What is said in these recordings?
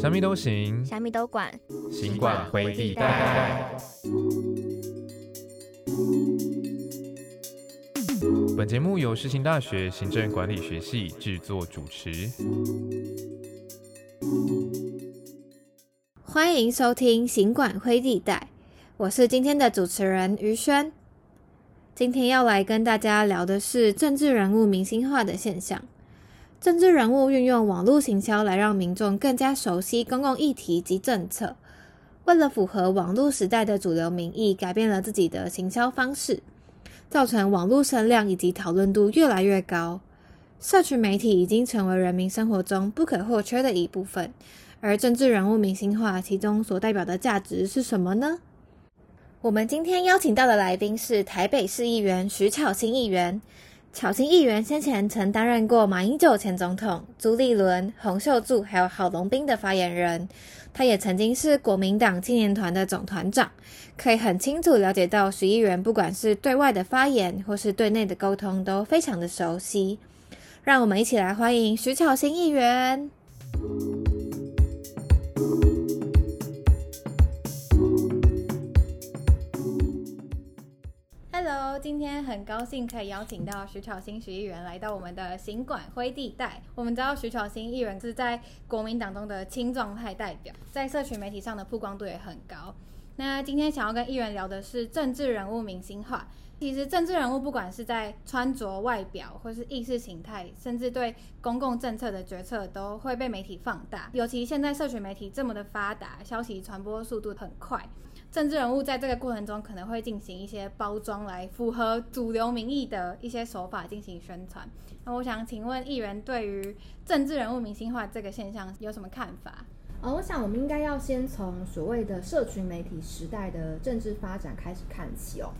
什么都行，虾米都管，行管回地带。本节目由世新大学行政管理学系制作主持。欢迎收听《行管灰地带》，我是今天的主持人于轩。今天要来跟大家聊的是政治人物明星化的现象。政治人物运用网络行销来让民众更加熟悉公共议题及政策，为了符合网络时代的主流民意，改变了自己的行销方式，造成网络声量以及讨论度越来越高。社群媒体已经成为人民生活中不可或缺的一部分。而政治人物明星化，其中所代表的价值是什么呢？我们今天邀请到的来宾是台北市议员徐巧芯议员。巧芯议员先前曾担任过马英九前总统、朱立伦、洪秀柱还有郝龙斌的发言人，他也曾经是国民党青年团的总团长，可以很清楚了解到徐议员不管是对外的发言或是对内的沟通都非常的熟悉。让我们一起来欢迎徐巧芯议员。Hello，今天很高兴可以邀请到徐巧芯徐议员来到我们的行管灰地带。我们知道徐巧芯议员是在国民党中的青壮派代表，在社群媒体上的曝光度也很高。那今天想要跟议员聊的是政治人物明星化。其实政治人物不管是在穿着、外表，或是意识形态，甚至对公共政策的决策，都会被媒体放大。尤其现在社群媒体这么的发达，消息传播速度很快。政治人物在这个过程中可能会进行一些包装，来符合主流民意的一些手法进行宣传。那我想请问议员，对于政治人物明星化这个现象有什么看法？呃，我想我们应该要先从所谓的社群媒体时代的政治发展开始看起哦。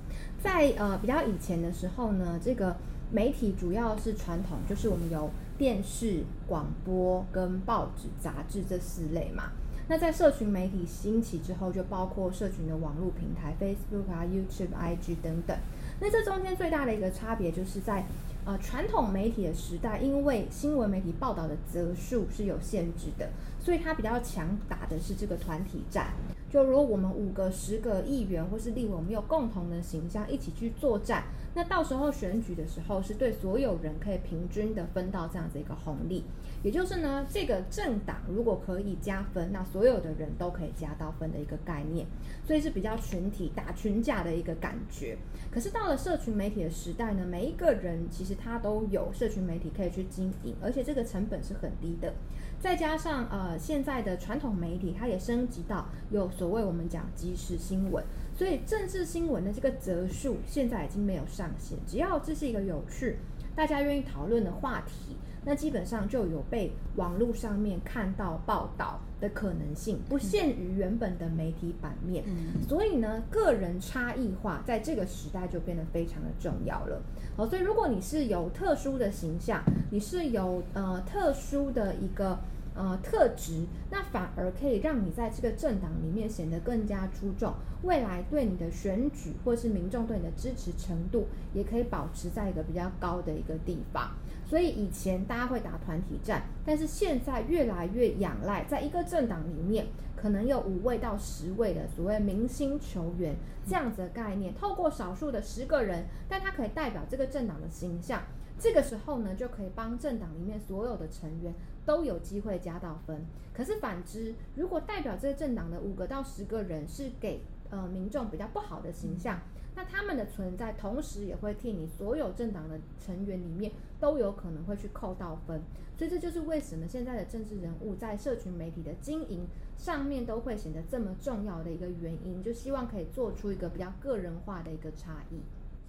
在呃比较以前的时候呢，这个媒体主要是传统，就是我们有电视、广播跟报纸、杂志这四类嘛。那在社群媒体兴起之后，就包括社群的网络平台，Facebook 啊、YouTube、IG 等等。那这中间最大的一个差别，就是在呃传统媒体的时代，因为新闻媒体报道的则数是有限制的，所以它比较强打的是这个团体战。就如果我们五个、十个议员或是立委，我们有共同的形象一起去作战。那到时候选举的时候，是对所有人可以平均的分到这样子一个红利，也就是呢，这个政党如果可以加分，那所有的人都可以加到分的一个概念，所以是比较群体打群架的一个感觉。可是到了社群媒体的时代呢，每一个人其实他都有社群媒体可以去经营，而且这个成本是很低的。再加上呃，现在的传统媒体它也升级到有所谓我们讲即时新闻。所以政治新闻的这个则数现在已经没有上限，只要这是一个有趣、大家愿意讨论的话题，那基本上就有被网络上面看到报道的可能性，不限于原本的媒体版面。所以呢，个人差异化在这个时代就变得非常的重要了。好，所以如果你是有特殊的形象，你是有呃特殊的一个。呃，特质那反而可以让你在这个政党里面显得更加出众，未来对你的选举或是民众对你的支持程度，也可以保持在一个比较高的一个地方。所以以前大家会打团体战，但是现在越来越仰赖在一个政党里面，可能有五位到十位的所谓明星球员这样子的概念，透过少数的十个人，但他可以代表这个政党的形象。这个时候呢，就可以帮政党里面所有的成员都有机会加到分。可是反之，如果代表这个政党的五个到十个人是给呃民众比较不好的形象，那他们的存在同时也会替你所有政党的成员里面都有可能会去扣到分。所以这就是为什么现在的政治人物在社群媒体的经营上面都会显得这么重要的一个原因，就希望可以做出一个比较个人化的一个差异。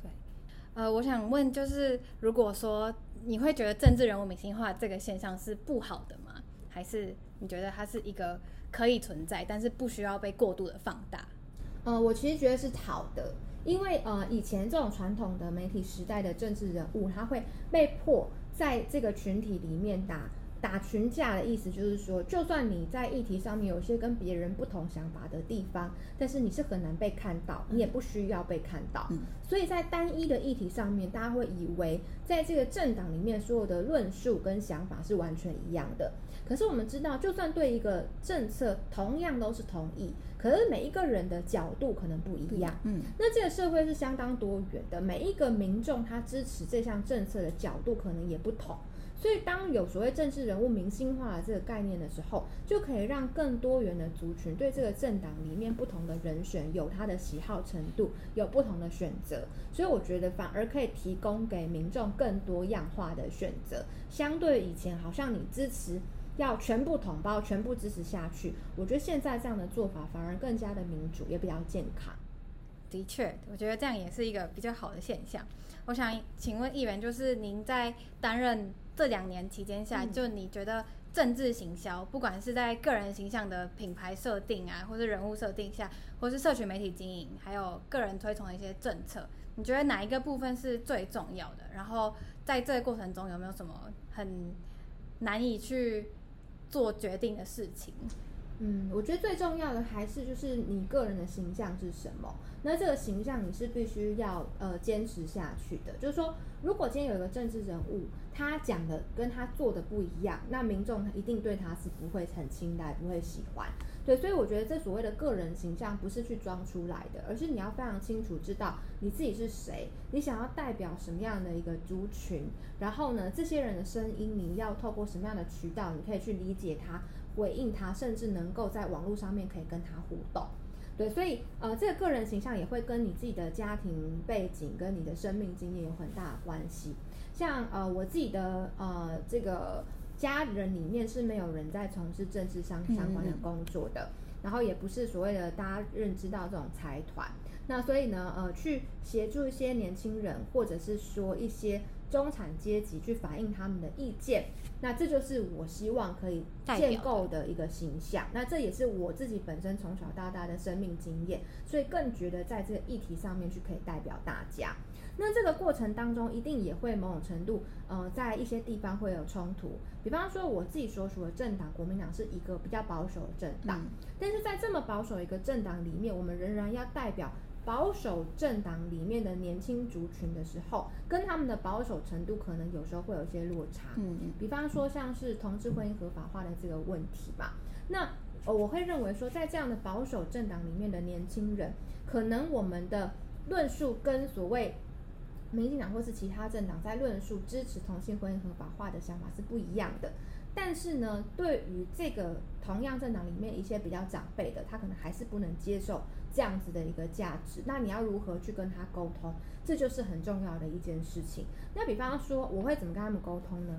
对呃，我想问，就是如果说你会觉得政治人物明星化这个现象是不好的吗？还是你觉得它是一个可以存在，但是不需要被过度的放大？呃，我其实觉得是好的，因为呃，以前这种传统的媒体时代的政治人物，他会被迫在这个群体里面打打群架的意思就是说，就算你在议题上面有一些跟别人不同想法的地方，但是你是很难被看到，你也不需要被看到。嗯所以在单一的议题上面，大家会以为在这个政党里面所有的论述跟想法是完全一样的。可是我们知道，就算对一个政策同样都是同意，可是每一个人的角度可能不一样。嗯那这个社会是相当多元的，每一个民众他支持这项政策的角度可能也不同。所以，当有所谓政治人物明星化的这个概念的时候，就可以让更多元的族群对这个政党里面不同的人选有他的喜好程度，有不同的选择。所以，我觉得反而可以提供给民众更多样化的选择。相对以前，好像你支持要全部统包、全部支持下去，我觉得现在这样的做法反而更加的民主，也比较健康。的确，我觉得这样也是一个比较好的现象。我想请问议员，就是您在担任这两年期间下，嗯就你觉得政治行销，不管是在个人形象的品牌设定啊，或是人物设定下，或是社群媒体经营，还有个人推崇的一些政策，你觉得哪一个部分是最重要的？然后在这个过程中，有没有什么很难以去做决定的事情？嗯，我觉得最重要的还是就是你个人的形象是什么。那这个形象你是必须要呃坚持下去的。就是说，如果今天有一个政治人物，他讲的跟他做的不一样，那民众一定对他是不会很青睐，不会喜欢。对，所以我觉得这所谓的个人形象不是去装出来的，而是你要非常清楚知道你自己是谁，你想要代表什么样的一个族群，然后呢，这些人的声音你要透过什么样的渠道，你可以去理解他、回应他，甚至能够在网络上面可以跟他互动。对，所以呃，这个个人形象也会跟你自己的家庭背景跟你的生命经验有很大的关系。像呃，我自己的呃这个家人里面是没有人在从事政治相相关的工作的，然后也不是所谓的大家认知到这种财团。那所以呢，呃，去协助一些年轻人，或者是说一些中产阶级去反映他们的意见，那这就是我希望可以建构的一个形象。那这也是我自己本身从小到大的生命经验，所以更觉得在这个议题上面去可以代表大家。那这个过程当中，一定也会某种程度，呃，在一些地方会有冲突。比方说，我自己所属的政党国民党是一个比较保守的政党，嗯但是在这么保守一个政党里面，我们仍然要代表保守政党里面的年轻族群的时候，跟他们的保守程度可能有时候会有一些落差。嗯比方说像是同志婚姻合法化的这个问题吧，那呃我会认为说，在这样的保守政党里面的年轻人，可能我们的论述跟所谓民进党或是其他政党在论述支持同性婚姻合法化的想法是不一样的。但是呢，对于这个同样政党里面一些比较长辈的，他可能还是不能接受这样子的一个价值。那你要如何去跟他沟通？这就是很重要的一件事情。那比方说，我会怎么跟他们沟通呢？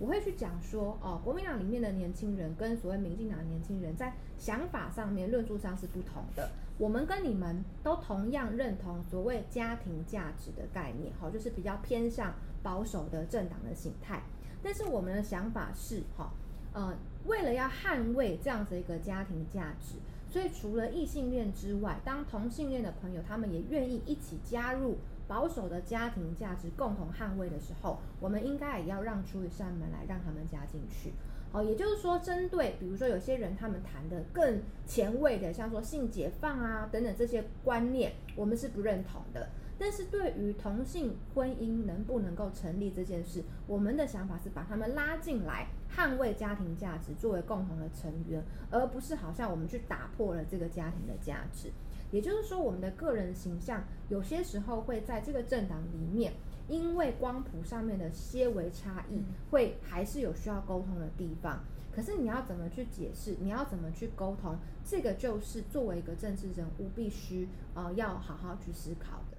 我会去讲说，哦，国民党里面的年轻人跟所谓民进党的年轻人在想法上面、论述上是不同的。我们跟你们都同样认同所谓家庭价值的概念，哈，就是比较偏向保守的政党的形态。但是我们的想法是，哈，呃，为了要捍卫这样子一个家庭价值，所以除了异性恋之外，当同性恋的朋友他们也愿意一起加入保守的家庭价值，共同捍卫的时候，我们应该也要让出一扇门来，让他们加进去。哦，也就是说，针对比如说有些人他们谈的更前卫的，像说性解放啊等等这些观念，我们是不认同的。但是对于同性婚姻能不能够成立这件事，我们的想法是把他们拉进来，捍卫家庭价值作为共同的成员，而不是好像我们去打破了这个家庭的价值。也就是说，我们的个人形象有些时候会在这个政党里面，因为光谱上面的些微差异，会还是有需要沟通的地方。可是你要怎么去解释？你要怎么去沟通？这个就是作为一个政治人物必须呃要好好去思考的。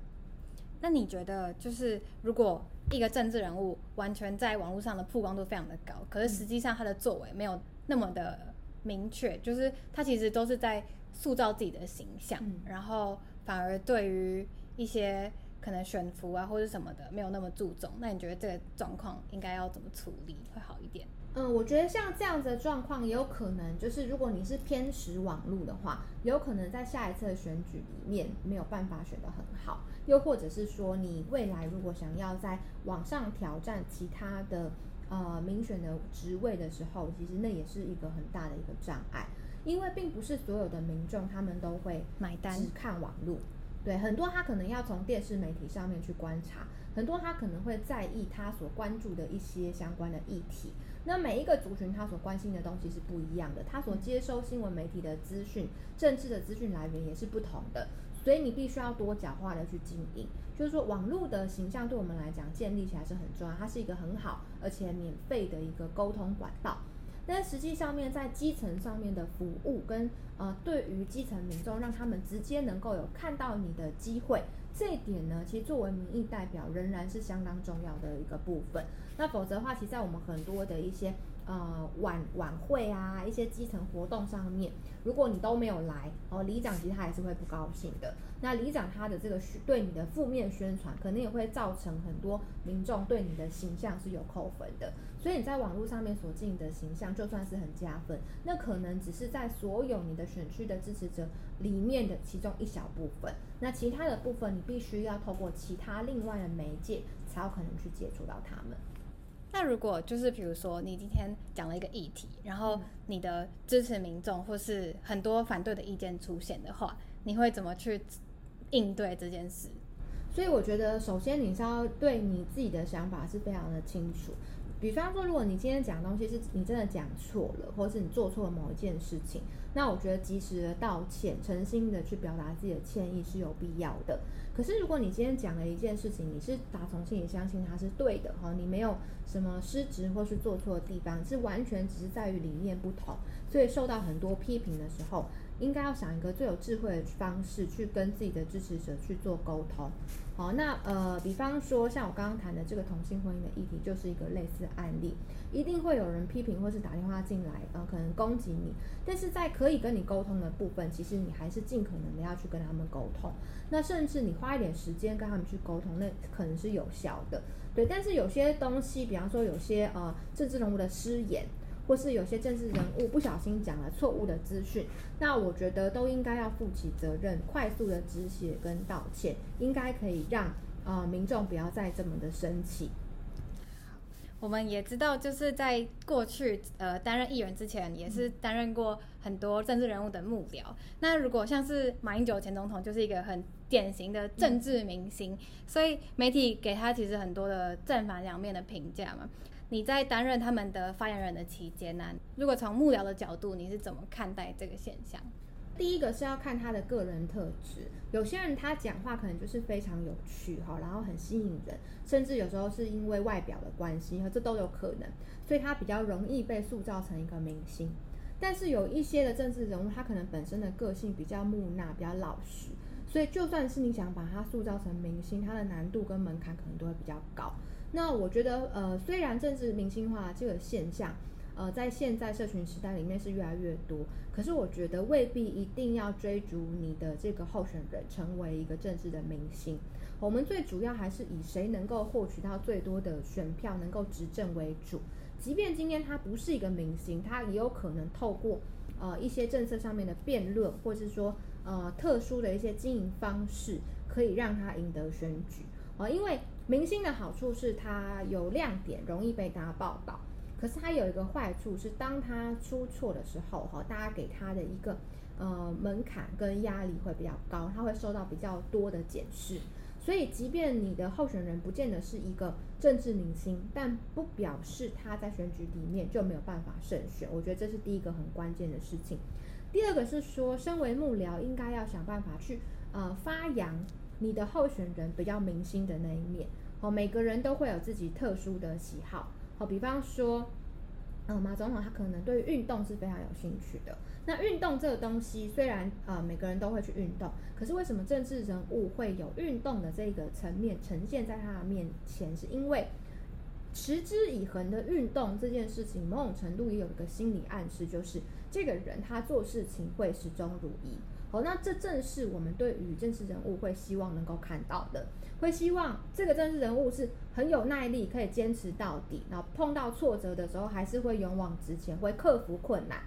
那你觉得，就是如果一个政治人物完全在网络上的曝光度非常的高，可是实际上他的作为没有那么的明确，就是他其实都是在塑造自己的形象，嗯然后反而对于一些可能选服啊或者什么的没有那么注重。那你觉得这个状况应该要怎么处理会好一点？嗯，我觉得像这样子的状况，也有可能就是如果你是偏食网络的话，有可能在下一次的选举里面没有办法选得很好，又或者是说你未来如果想要在网上挑战其他的呃民选的职位的时候，其实那也是一个很大的一个障碍，因为并不是所有的民众他们都会买单只看网络，对，很多他可能要从电视媒体上面去观察，很多他可能会在意他所关注的一些相关的议题。那每一个族群他所关心的东西是不一样的，他所接收新闻媒体的资讯、政治的资讯来源也是不同的，所以你必须要多角化的去经营。就是说，网络的形象对我们来讲建立起来是很重要，它是一个很好而且免费的一个沟通管道。但实际上面在基层上面的服务跟呃，对于基层民众，让他们直接能够有看到你的机会，这一点呢，其实作为民意代表仍然是相当重要的一个部分。那否则的话，其实在我们很多的一些呃晚晚会啊，一些基层活动上面，如果你都没有来，哦，里长其实他还是会不高兴的。那里长他的这个对你的负面宣传，可能也会造成很多民众对你的形象是有扣分的。所以你在网络上面所经营的形象，就算是很加分，那可能只是在所有你的选区的支持者里面的其中一小部分。那其他的部分，你必须要透过其他另外的媒介，才有可能去接触到他们。那如果就是比如说你今天讲了一个议题，然后你的支持民众或是很多反对的意见出现的话，你会怎么去应对这件事？所以我觉得，首先你是要对你自己的想法是非常的清楚。比方说，如果你今天讲的东西是你真的讲错了，或是你做错了某一件事情，那我觉得及时的道歉、诚心的去表达自己的歉意是有必要的。可是，如果你今天讲了一件事情，你是打从心里相信它是对的哈，你没有什么失职或是做错的地方，是完全只是在于理念不同，所以受到很多批评的时候。应该要想一个最有智慧的方式去跟自己的支持者去做沟通。好，那呃，比方说像我刚刚谈的这个同性婚姻的议题，就是一个类似案例。一定会有人批评或是打电话进来，呃，可能攻击你。但是在可以跟你沟通的部分，其实你还是尽可能的要去跟他们沟通。那甚至你花一点时间跟他们去沟通，那可能是有效的。对，但是有些东西，比方说有些呃政治人物的失言。或是有些政治人物不小心讲了错误的资讯，那我觉得都应该要负起责任，快速的止血跟道歉，应该可以让呃民众不要再这么的生气。我们也知道，就是在过去呃担任议员之前，也是担任过很多政治人物的幕僚。那如果像是马英九前总统，就是一个很典型的政治明星，所以媒体给他其实很多的正反两面的评价嘛。你在担任他们的发言人的期间呢？如果从幕僚的角度，你是怎么看待这个现象？第一个是要看他的个人特质，有些人他讲话可能就是非常有趣哈，然后很吸引人，甚至有时候是因为外表的关系，这都有可能，所以他比较容易被塑造成一个明星。但是有一些的政治人物，他可能本身的个性比较木讷、比较老实，所以就算是你想把他塑造成明星，他的难度跟门槛可能都会比较高。那我觉得，呃，虽然政治明星化这个现象，呃，在现在社群时代里面是越来越多，可是我觉得未必一定要追逐你的这个候选人成为一个政治的明星。我们最主要还是以谁能够获取到最多的选票，能够执政为主。即便今天他不是一个明星，他也有可能透过呃一些政策上面的辩论，或是说呃特殊的一些经营方式，可以让他赢得选举。啊，因为明星的好处是他有亮点，容易被大家报道。可是他有一个坏处是，当他出错的时候，哈，大家给他的一个呃门槛跟压力会比较高，他会受到比较多的检视。所以，即便你的候选人不见得是一个政治明星，但不表示他在选举里面就没有办法胜选。我觉得这是第一个很关键的事情。第二个是说，身为幕僚，应该要想办法去呃发扬。你的候选人比较明星的那一面，哦，每个人都会有自己特殊的喜好，好，比方说，嗯，马总统他可能对运动是非常有兴趣的。那运动这个东西，虽然呃每个人都会去运动，可是为什么政治人物会有运动的这个层面呈现在他的面前？是因为持之以恒的运动这件事情，某种程度也有一个心理暗示，就是这个人他做事情会始终如一。好，那这正是我们对于政治人物会希望能够看到的，会希望这个政治人物是很有耐力，可以坚持到底，然后碰到挫折的时候还是会勇往直前，会克服困难。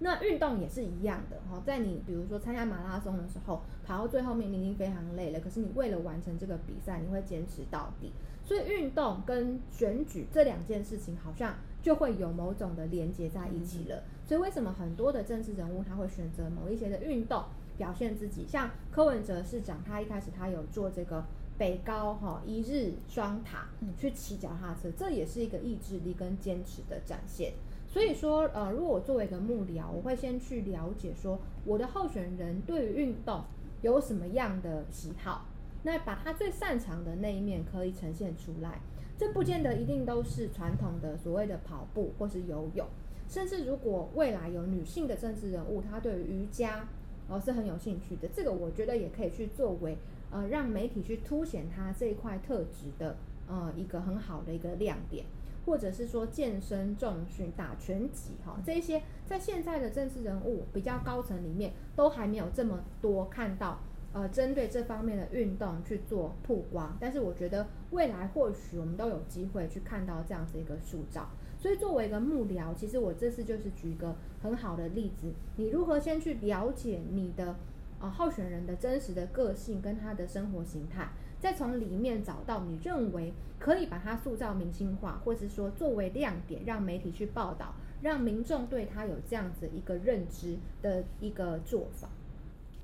那运动也是一样的哈，在你比如说参加马拉松的时候，跑到最后面你已经非常累了，可是你为了完成这个比赛，你会坚持到底。所以运动跟选举这两件事情好像就会有某种的连接在一起了。所以为什么很多的政治人物他会选择某一些的运动表现自己？像柯文哲市长，他一开始他有做这个北高哈一日双塔，去骑脚踏车，这也是一个意志力跟坚持的展现。所以说，呃，如果我作为一个幕僚，我会先去了解说我的候选人对于运动有什么样的喜好。那把他最擅长的那一面可以呈现出来，这不见得一定都是传统的所谓的跑步或是游泳，甚至如果未来有女性的政治人物，她对于瑜伽哦是很有兴趣的，这个我觉得也可以去作为呃让媒体去凸显她这一块特质的呃一个很好的一个亮点，或者是说健身、重训、打拳击哈这些在现在的政治人物比较高层里面都还没有这么多看到。呃，针对这方面的运动去做曝光，但是我觉得未来或许我们都有机会去看到这样子一个塑造。所以作为一个幕僚，其实我这次就是举一个很好的例子，你如何先去了解你的呃候选人的真实的个性跟他的生活形态，再从里面找到你认为可以把它塑造明星化，或是说作为亮点让媒体去报道，让民众对他有这样子一个认知的一个做法。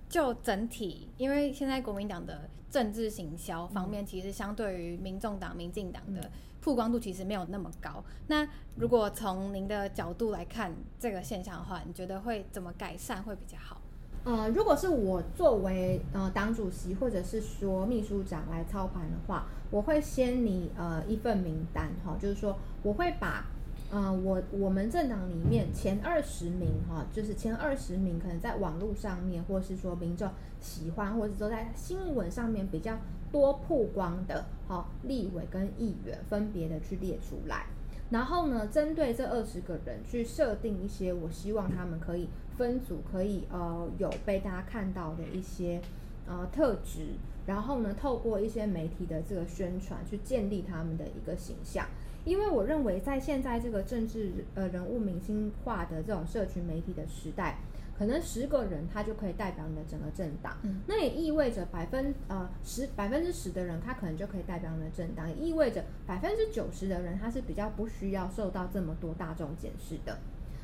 就整体，因为现在国民党的政治行销方面，其实相对于民众党、民进党的曝光度其实没有那么高。那如果从您的角度来看这个现象的话，你觉得会怎么改善会比较好？呃，如果是我作为呃党主席或者是说秘书长来操盘的话，我会先拟呃一份名单哈，就是说我会把。嗯，我我们政党里面前二十名哈，就是前二十名，可能在网络上面，或是说民众喜欢，或者说在新闻上面比较多曝光的哈，立委跟议员分别的去列出来，然后呢，针对这二十个人去设定一些，我希望他们可以分组，可以呃有被大家看到的一些呃特质，然后呢，透过一些媒体的这个宣传，去建立他们的一个形象。因为我认为，在现在这个政治呃人物明星化的这种社群媒体的时代，可能十个人他就可以代表你的整个政党。那也意味着百分呃十百分之十的人，他可能就可以代表你的政党，也意味着百分之九十的人，他是比较不需要受到这么多大众检视的。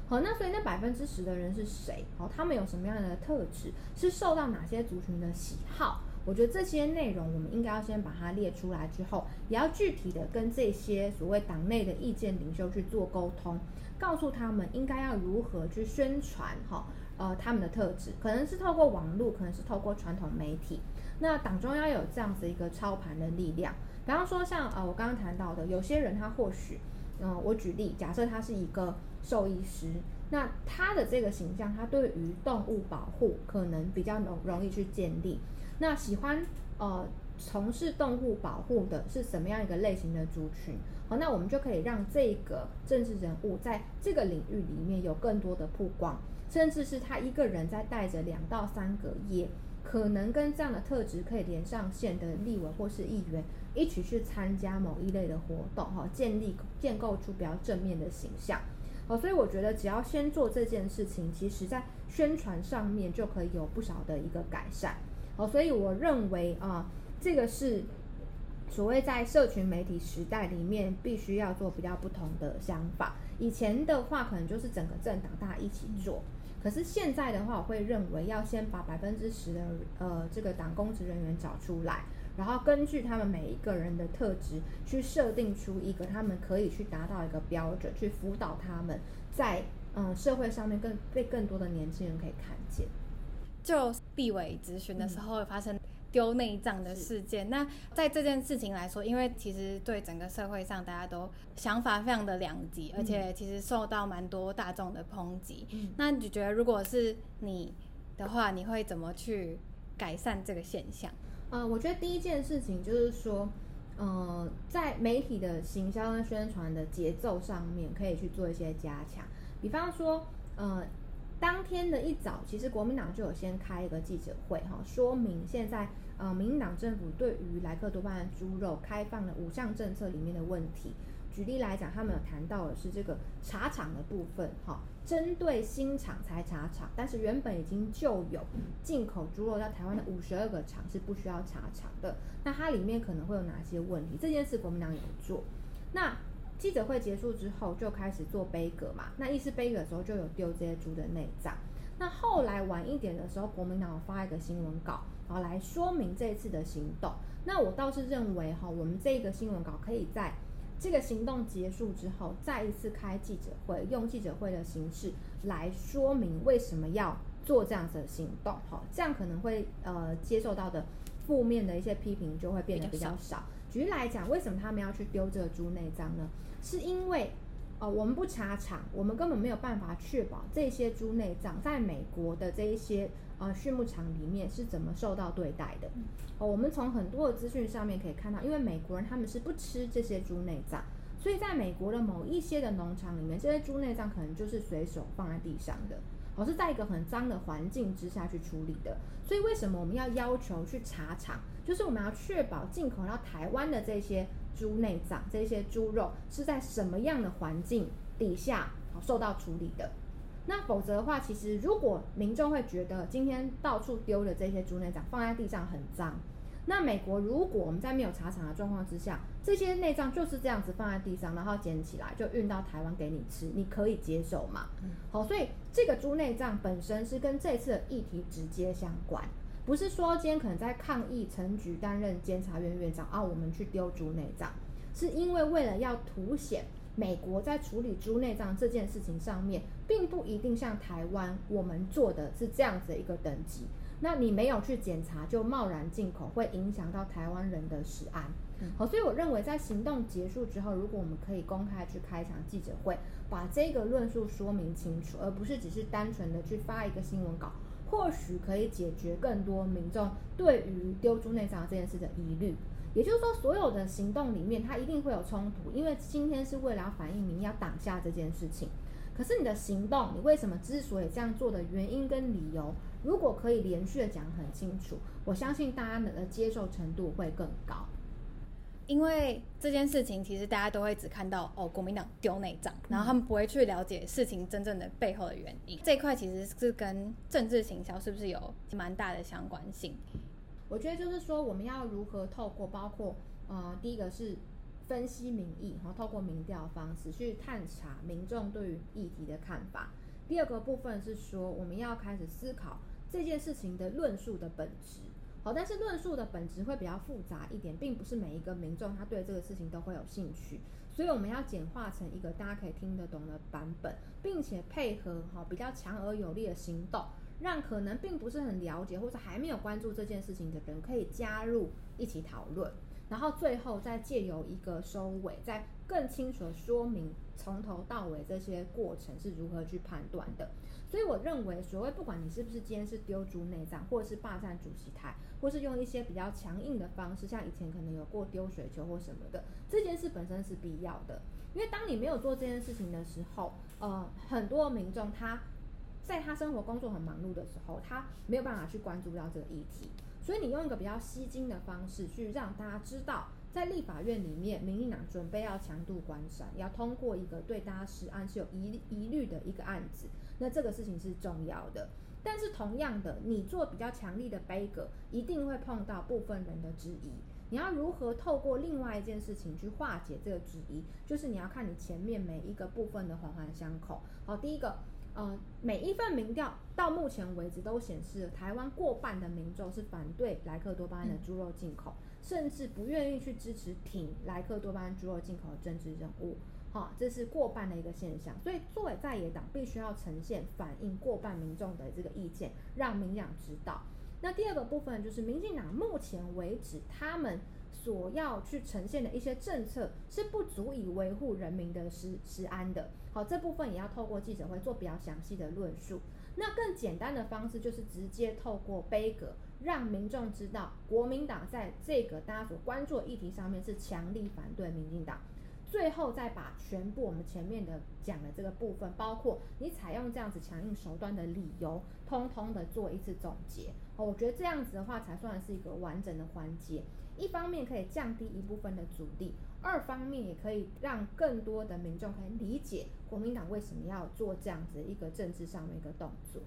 好，那所以那百分之十的人是谁？好，他们有什么样的特质？是受到哪些族群的喜好？我觉得这些内容，我们应该要先把它列出来，之后也要具体的跟这些所谓党内的意见领袖去做沟通，告诉他们应该要如何去宣传哈，呃，他们的特质，可能是透过网络，可能是透过传统媒体。那党中央有这样子一个操盘的力量，比方说像呃我刚刚谈到的，有些人他或许，嗯，我举例，假设他是一个兽医师，那他的这个形象，他对于动物保护可能比较容容易去建立。那喜欢呃从事动物保护的是什么样一个类型的族群？好，那我们就可以让这个政治人物在这个领域里面有更多的曝光，甚至是他一个人在带着两到三个也可能跟这样的特质可以连上线的立委或是议员一起去参加某一类的活动，哈，建立建构出比较正面的形象。好，所以我觉得只要先做这件事情，其实在宣传上面就可以有不少的一个改善。好，所以我认为啊，这个是所谓在社群媒体时代里面必须要做比较不同的想法。以前的话，可能就是整个政党大家一起做，可是现在的话，我会认为要先把百分之十的呃这个党公职人员找出来，然后根据他们每一个人的特质去设定出一个他们可以去达到一个标准，去辅导他们在嗯社会上面更被更多的年轻人可以看见。就立委咨询的时候发生丢内脏的事件，那在这件事情来说，因为其实对整个社会上大家都想法非常的两极，而且其实受到蛮多大众的抨击。那你觉得如果是你的话，你会怎么去改善这个现象？呃，我觉得第一件事情就是说，呃，在媒体的行销跟宣传的节奏上面，可以去做一些加强，比方说，呃。当天的一早，其实国民党就有先开一个记者会，哈，说明现在呃，民进党政府对于莱克多巴胺猪肉开放的五项政策里面的问题，举例来讲，他们有谈到的是这个茶厂的部分，哈，针对新厂才茶厂，但是原本已经就有进口猪肉到台湾的五十二个厂是不需要茶厂的，那它里面可能会有哪些问题？这件事国民党有做。那记者会结束之后就开始做杯葛嘛，那意思杯葛的时候就有丢这些猪的内脏。那后来晚一点的时候，国民党发一个新闻稿，然后来说明这次的行动。那我倒是认为哈，我们这个新闻稿可以在这个行动结束之后，再一次开记者会，用记者会的形式来说明为什么要做这样子的行动。哈，这样可能会呃接受到的负面的一些批评就会变得比较少。举例来讲，为什么他们要去丢这个猪内脏呢？是因为，呃，我们不查厂，我们根本没有办法确保这些猪内脏在美国的这一些呃畜牧场里面是怎么受到对待的。哦，我们从很多的资讯上面可以看到，因为美国人他们是不吃这些猪内脏，所以在美国的某一些的农场里面，这些猪内脏可能就是随手放在地上的。我是在一个很脏的环境之下去处理的，所以为什么我们要要求去查厂？就是我们要确保进口到台湾的这些猪内脏、这些猪肉是在什么样的环境底下受到处理的。那否则的话，其实如果民众会觉得今天到处丢的这些猪内脏放在地上很脏。那美国如果我们在没有茶厂的状况之下，这些内脏就是这样子放在地上，然后捡起来就运到台湾给你吃，你可以接受吗？好，所以这个猪内脏本身是跟这次的议题直接相关，不是说今天可能在抗议陈局担任监察院院长啊，我们去丢猪内脏，是因为为了要凸显美国在处理猪内脏这件事情上面，并不一定像台湾我们做的是这样子的一个等级。那你没有去检查就贸然进口，会影响到台湾人的食安。好，所以我认为在行动结束之后，如果我们可以公开去开一场记者会，把这个论述说明清楚，而不是只是单纯的去发一个新闻稿，或许可以解决更多民众对于丢猪内脏这件事的疑虑。也就是说，所有的行动里面，它一定会有冲突，因为今天是为了要反映民要挡下这件事情。可是你的行动，你为什么之所以这样做的原因跟理由？如果可以连续的讲很清楚，我相信大家的接受程度会更高。因为这件事情，其实大家都会只看到哦，国民党丢内脏，然后他们不会去了解事情真正的背后的原因。这一块其实是跟政治行销是不是有蛮大的相关性？我觉得就是说，我们要如何透过包括呃，第一个是分析民意，然后透过民调方式去探查民众对于议题的看法。第二个部分是说，我们要开始思考。这件事情的论述的本质，好，但是论述的本质会比较复杂一点，并不是每一个民众他对这个事情都会有兴趣，所以我们要简化成一个大家可以听得懂的版本，并且配合哈比较强而有力的行动，让可能并不是很了解或者还没有关注这件事情的人可以加入一起讨论，然后最后再借由一个收尾，再更清楚的说明从头到尾这些过程是如何去判断的。所以我认为，所谓不管你是不是今天是丢猪内脏，或者是霸占主席台，或是用一些比较强硬的方式，像以前可能有过丢水球或什么的，这件事本身是必要的。因为当你没有做这件事情的时候，呃，很多民众他在他生活工作很忙碌的时候，他没有办法去关注到这个议题。所以你用一个比较吸睛的方式去让大家知道，在立法院里面，民进党准备要强度关山，要通过一个对大家实案是有疑疑虑的一个案子。那这个事情是重要的，但是同样的，你做比较强力的杯葛，一定会碰到部分人的质疑。你要如何透过另外一件事情去化解这个质疑？就是你要看你前面每一个部分的环环相扣。好，第一个，呃，每一份民调到目前为止都显示，台湾过半的民众是反对莱克多巴胺的猪肉进口，甚至不愿意去支持挺莱克多巴胺猪肉进口的政治人物。好，这是过半的一个现象，所以作为在野党，必须要呈现反映过半民众的这个意见，让民党知道。那第二个部分就是民进党目前为止，他们所要去呈现的一些政策是不足以维护人民的食食安的。好，这部分也要透过记者会做比较详细的论述。那更简单的方式就是直接透过杯葛，让民众知道国民党在这个大家所关注的议题上面是强力反对民进党。最后再把全部我们前面的讲的这个部分，包括你采用这样子强硬手段的理由，通通的做一次总结。哦，我觉得这样子的话才算是一个完整的环节。一方面可以降低一部分的阻力，二方面也可以让更多的民众可以理解国民党为什么要做这样子一个政治上的一个动作。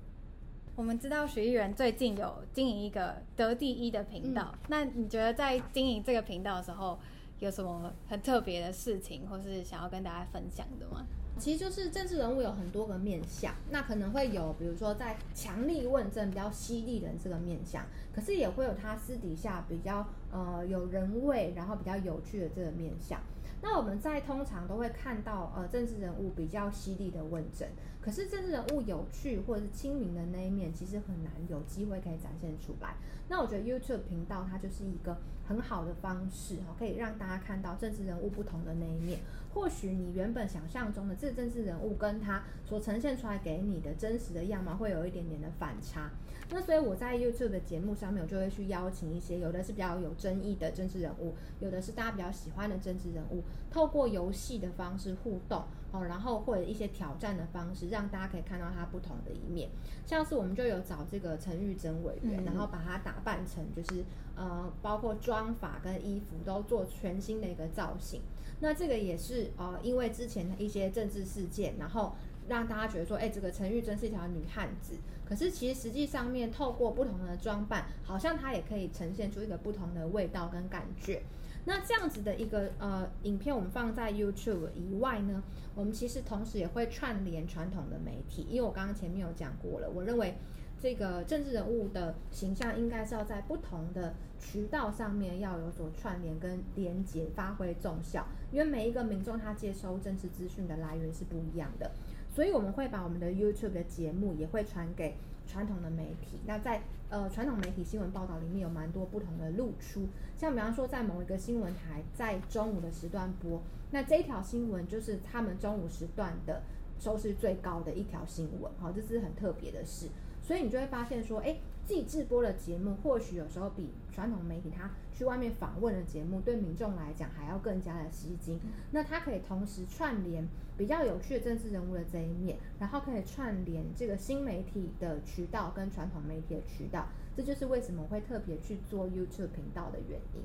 我们知道徐艺人最近有经营一个得第一的频道，那你觉得在经营这个频道的时候，有什么很特别的事情，或是想要跟大家分享的吗？其实就是政治人物有很多个面相，那可能会有，比如说在强力问政比较犀利的这个面相，可是也会有他私底下比较呃有人味，然后比较有趣的这个面相。那我们在通常都会看到呃政治人物比较犀利的问政，可是政治人物有趣或者是亲民的那一面，其实很难有机会可以展现出来。那我觉得 YouTube 频道它就是一个很好的方式哈，可以让大家看到政治人物不同的那一面。或许你原本想象中的这个政治人物跟他所呈现出来给你的真实的样貌会有一点点的反差。那所以我在 YouTube 的节目上面，我就会去邀请一些有的是比较有争议的政治人物，有的是大家比较喜欢的政治人物，透过游戏的方式互动哦，然后或者一些挑战的方式，让大家可以看到他不同的一面。像是我们就有找这个陈玉珍委员，然后把他打扮成就是呃，包括妆法跟衣服都做全新的一个造型。那这个也是呃，因为之前的一些政治事件，然后让大家觉得说，哎，这个陈玉珍是一条女汉子。可是其实实际上面，透过不同的装扮，好像她也可以呈现出一个不同的味道跟感觉。那这样子的一个呃影片，我们放在 YouTube 以外呢，我们其实同时也会串联传统的媒体，因为我刚刚前面有讲过了，我认为这个政治人物的形象应该是要在不同的渠道上面要有所串联跟连接，发挥重效。因为每一个民众他接收政治资讯的来源是不一样的。所以我们会把我们的 YouTube 的节目也会传给传统的媒体。那在呃传统媒体新闻报道里面有蛮多不同的露出，像比方说在某一个新闻台在中午的时段播，那这一条新闻就是他们中午时段的收视最高的一条新闻，好，这是很特别的事。所以你就会发现说，哎。自己制播的节目，或许有时候比传统媒体他去外面访问的节目，对民众来讲还要更加的吸睛。那他可以同时串联比较有趣的政治人物的这一面，然后可以串联这个新媒体的渠道跟传统媒体的渠道。这就是为什么会特别去做 YouTube 频道的原因。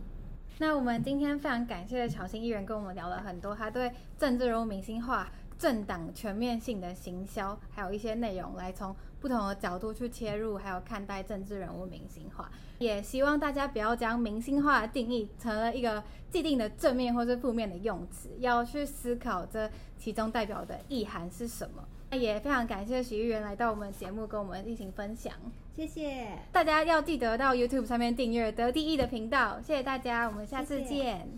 那我们今天非常感谢乔欣议员跟我们聊了很多，他对政治人物明星化。政党全面性的行销，还有一些内容来从不同的角度去切入，还有看待政治人物明星化。也希望大家不要将明星化的定义成了一个既定的正面或是负面的用词，要去思考这其中代表的意涵是什么。那也非常感谢徐议员来到我们节目跟我们进行分享，谢谢大家要记得到 YouTube 上面订阅得第一的频道，谢谢大家，我们下次见。